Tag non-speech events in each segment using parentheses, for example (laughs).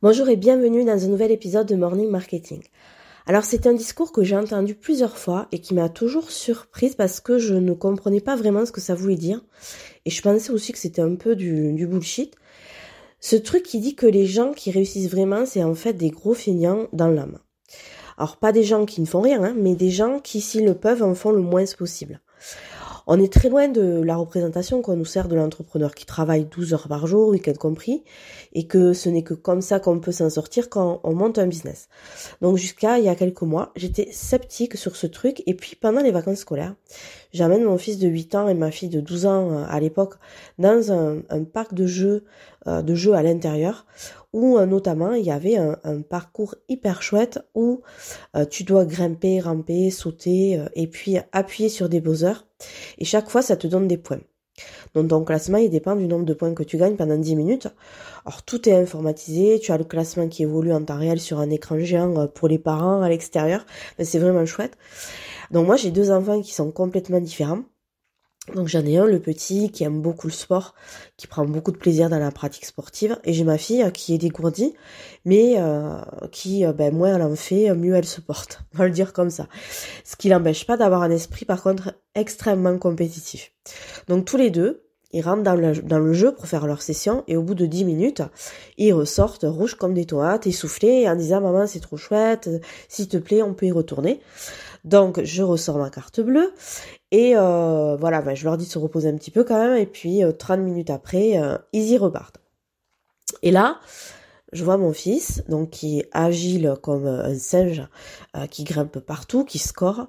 Bonjour et bienvenue dans un nouvel épisode de Morning Marketing. Alors c'est un discours que j'ai entendu plusieurs fois et qui m'a toujours surprise parce que je ne comprenais pas vraiment ce que ça voulait dire et je pensais aussi que c'était un peu du, du, bullshit. Ce truc qui dit que les gens qui réussissent vraiment c'est en fait des gros feignants dans l'âme. Alors pas des gens qui ne font rien, hein, mais des gens qui s'ils le peuvent en font le moins possible. On est très loin de la représentation qu'on nous sert de l'entrepreneur qui travaille 12 heures par jour, week-end compris, et que ce n'est que comme ça qu'on peut s'en sortir quand on monte un business. Donc jusqu'à il y a quelques mois, j'étais sceptique sur ce truc, et puis pendant les vacances scolaires, j'amène mon fils de 8 ans et ma fille de 12 ans euh, à l'époque dans un, parc de jeux, euh, de jeux à l'intérieur, où euh, notamment il y avait un, parcours hyper chouette où tu dois grimper, ramper, sauter, et puis appuyer sur des buzzers et chaque fois, ça te donne des points. Donc ton classement, il dépend du nombre de points que tu gagnes pendant 10 minutes. Alors tout est informatisé, tu as le classement qui évolue en temps réel sur un écran géant euh, pour les parents à l'extérieur. C'est vraiment chouette. Donc moi, j'ai deux enfants qui sont complètement différents. Donc j'en ai un, le petit, qui aime beaucoup le sport, qui prend beaucoup de plaisir dans la pratique sportive, et j'ai ma fille euh, qui est dégourdie, mais euh, qui, euh, ben, moins elle en fait, mieux elle se porte. (laughs) On va le dire comme ça. Ce qui l'empêche pas d'avoir un esprit, par contre, extrêmement compétitif. Donc tous les deux, ils rentrent dans le, jeu pour faire leur session, et au bout de 10 minutes, ils ressortent rouges comme des tomates, essoufflés, en disant « Maman, c'est trop chouette, s'il te plaît, on peut y retourner ». Donc je ressors ma carte bleue et euh, voilà, ben, je leur dis de se reposer un petit peu quand même, et puis 30 euh, minutes après, euh, ils y repartent. Et là, je vois mon fils, donc qui est agile comme un singe, qui grimpe partout, qui score,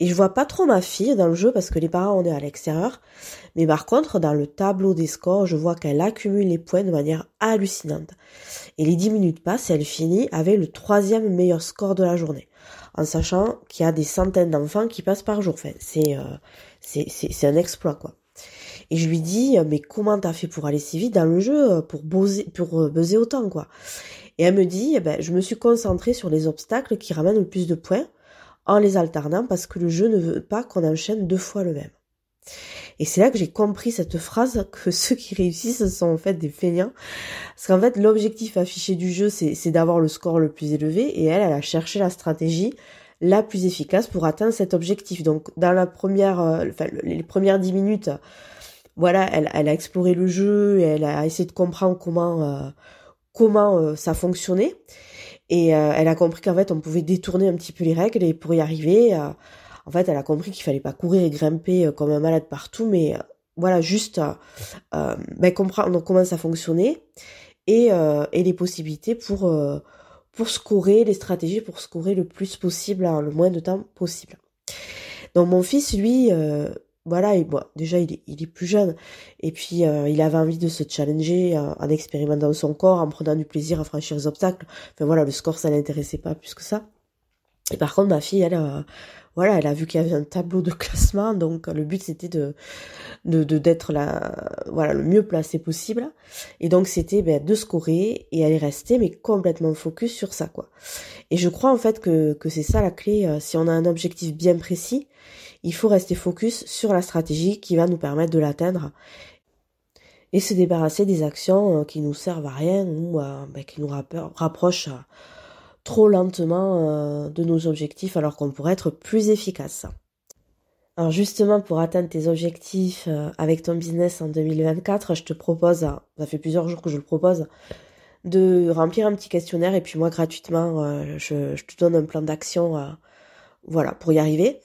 et je vois pas trop ma fille dans le jeu parce que les parents on est à l'extérieur, mais par contre dans le tableau des scores, je vois qu'elle accumule les points de manière hallucinante. Et les 10 minutes passent elle finit avec le troisième meilleur score de la journée en sachant qu'il y a des centaines d'enfants qui passent par jour. Enfin, c'est, euh, c'est, un exploit, quoi. Et je lui dis, mais comment t'as fait pour aller si vite dans le jeu, euh, pour buzzer, pour euh, buzzer autant, quoi. Et elle me dit, eh ben, je me suis concentrée sur les obstacles qui ramènent le plus de points en les alternant parce que le jeu ne veut pas qu'on enchaîne deux fois le même. Et c'est là que j'ai compris cette phrase (laughs) que ceux qui réussissent sont en fait des feignants. Parce qu'en fait, l'objectif affiché du jeu, c'est d'avoir le score le plus élevé. Et elle, elle a cherché la stratégie la plus efficace pour atteindre cet objectif. Donc, dans la première, euh, enfin, les premières dix minutes, voilà, elle, elle, a exploré le jeu elle a essayé de comprendre comment, euh, comment euh, ça fonctionnait. Et elle a compris qu'en fait, on pouvait détourner un petit peu les règles et pour y arriver, en fait, elle a compris qu'il fallait pas courir et grimper euh, comme un malade partout, mais euh, voilà, juste euh, ben, comprendre comment ça fonctionnait et, et les possibilités pour pour scorer, les stratégies pour scorer le plus possible en le moins de temps possible. Donc mon fils, lui, voilà, et, bon, déjà il est, il est, plus jeune, et puis il avait envie de se challenger en expérimentant son corps, en prenant du plaisir à franchir les obstacles. Enfin voilà, le score ça l'intéressait pas plus que ça. Et par contre ma fille, elle, voilà, elle a vu qu'il y avait un tableau de (laughs) classement, donc le but c'était de de d'être la voilà le mieux placé possible. Et donc c'était ben, de scorer et elle est mais complètement focus sur ça quoi. Et je crois en fait que que c'est ça la clé. Euh, si on a un objectif bien précis, il faut rester focus sur la stratégie qui va nous permettre de l'atteindre et se débarrasser des actions euh, qui nous servent à rien ou euh, ben, qui nous rapprochent trop lentement euh, de nos objectifs alors qu'on pourrait être plus efficace. Alors justement pour atteindre tes objectifs euh, avec ton business en 2024, je te propose, ça fait plusieurs jours que je le propose, de remplir un petit questionnaire et puis moi gratuitement euh, je, te donne un plan d'action voilà pour y arriver.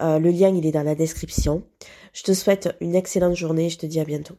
le lien il est dans la description. Je te souhaite une excellente journée et je te dis à bientôt.